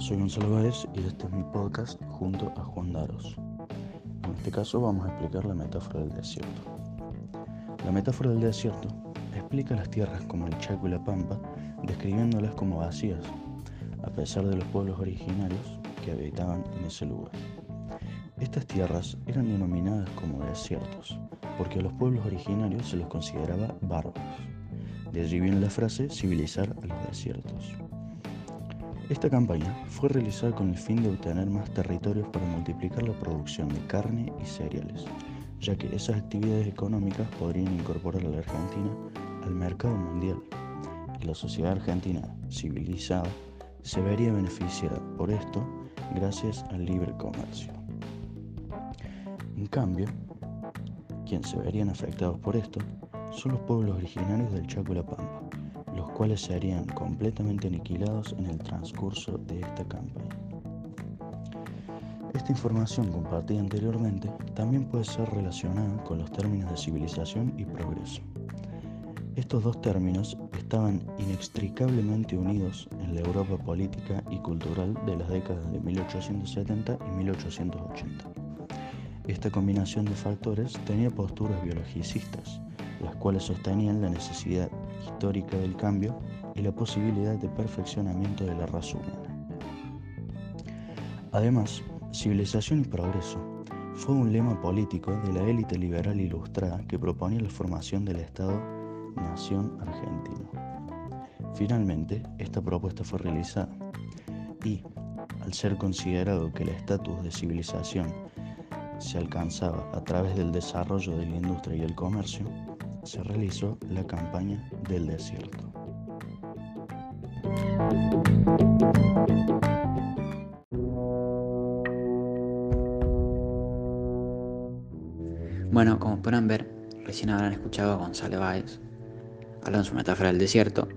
soy Gonzalo Báez y este es mi podcast junto a Juan Daros. En este caso vamos a explicar la metáfora del desierto. La metáfora del desierto explica las tierras como el Chaco y la Pampa, describiéndolas como vacías, a pesar de los pueblos originarios que habitaban en ese lugar. Estas tierras eran denominadas como desiertos, porque a los pueblos originarios se los consideraba bárbaros. De allí viene la frase civilizar a los desiertos. Esta campaña fue realizada con el fin de obtener más territorios para multiplicar la producción de carne y cereales, ya que esas actividades económicas podrían incorporar a la Argentina al mercado mundial la sociedad argentina civilizada se vería beneficiada por esto gracias al libre comercio. En cambio, quienes se verían afectados por esto son los pueblos originarios del Chaco y la Pampa, cuales serían completamente aniquilados en el transcurso de esta campaña. Esta información compartida anteriormente también puede ser relacionada con los términos de civilización y progreso. Estos dos términos estaban inextricablemente unidos en la Europa política y cultural de las décadas de 1870 y 1880. Esta combinación de factores tenía posturas biologicistas, las cuales sostenían la necesidad histórica del cambio y la posibilidad de perfeccionamiento de la raza humana. Además, civilización y progreso fue un lema político de la élite liberal ilustrada que proponía la formación del Estado-Nación argentino. Finalmente, esta propuesta fue realizada y, al ser considerado que el estatus de civilización se alcanzaba a través del desarrollo de la industria y el comercio, se realizó la campaña del desierto. Bueno, como podrán ver, recién habrán escuchado a Gonzalo Báez hablando sobre metáfora del desierto.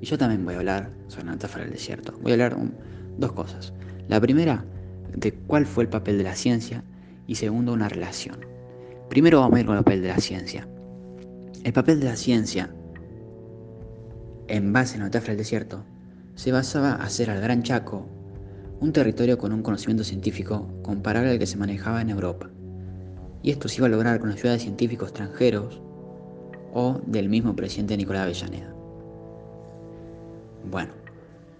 Y yo también voy a hablar sobre la metáfora del desierto. Voy a hablar de dos cosas. La primera, de cuál fue el papel de la ciencia. Y segundo, una relación. Primero vamos a ir con el papel de la ciencia. El papel de la ciencia, en base en la metáfora del desierto, se basaba en hacer al Gran Chaco un territorio con un conocimiento científico comparable al que se manejaba en Europa. Y esto se iba a lograr con la ayuda de científicos extranjeros o del mismo presidente Nicolás Avellaneda. Bueno,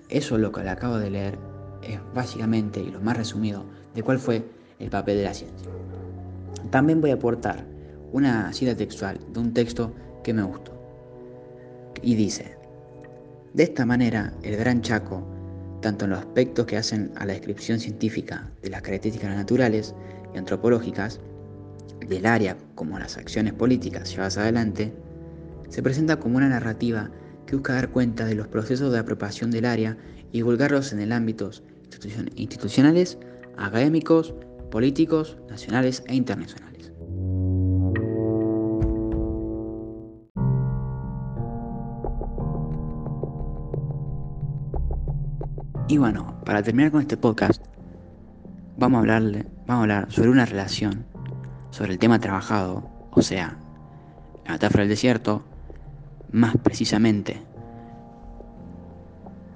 eso lo que le acabo de leer es básicamente y lo más resumido de cuál fue el papel de la ciencia. También voy a aportar una cita textual de un texto que me gustó. Y dice, de esta manera el Gran Chaco, tanto en los aspectos que hacen a la descripción científica de las características naturales y antropológicas del área como las acciones políticas llevadas adelante, se presenta como una narrativa que busca dar cuenta de los procesos de apropiación del área y divulgarlos en el ámbitos institucionales, académicos, políticos, nacionales e internacionales. Y bueno, para terminar con este podcast, vamos a, hablarle, vamos a hablar sobre una relación, sobre el tema trabajado, o sea, la metáfora del desierto, más precisamente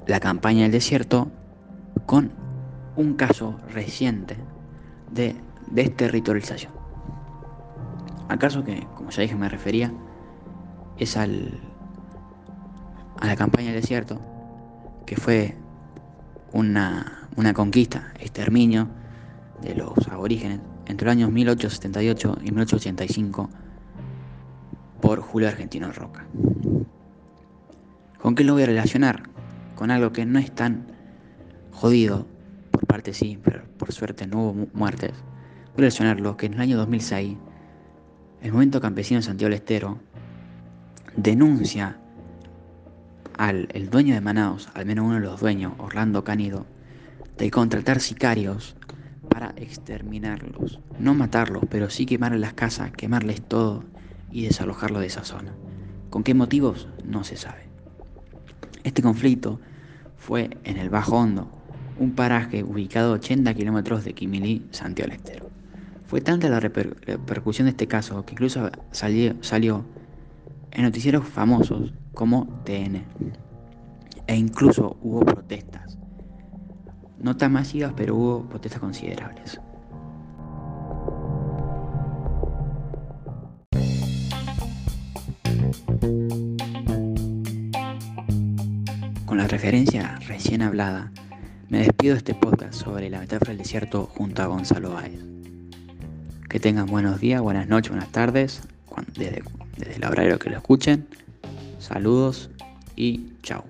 la campaña del desierto, con un caso reciente de desterritorialización. Al caso que, como ya dije, me refería, es al, a la campaña del desierto, que fue una, conquista, exterminio de los aborígenes entre los años 1878 y 1885 por Julio Argentino Roca. ¿Con qué lo voy a relacionar? Con algo que no es tan jodido, por parte sí, pero por suerte no hubo muertes. Voy a relacionarlo que en el año 2006 el movimiento campesino de Santiago del Estero denuncia al el dueño de Manaus, al menos uno de los dueños, Orlando Canido, de contratar sicarios para exterminarlos. No matarlos, pero sí quemarles las casas, quemarles todo y desalojarlos de esa zona. ¿Con qué motivos? No se sabe. Este conflicto fue en el Bajo Hondo, un paraje ubicado a 80 kilómetros de Quimilí, Santiago del Estero. Fue tanta la repercusión de este caso que incluso salió, salió en noticieros famosos como TN. E incluso hubo protestas No tan masivas, pero hubo protestas considerables. Con la referencia recién hablada, me despido de este podcast sobre la metáfora del desierto junto a Gonzalo Báez. Que tengan buenos días, buenas noches, buenas tardes, desde, desde el horario que lo escuchen. Saludos y chao.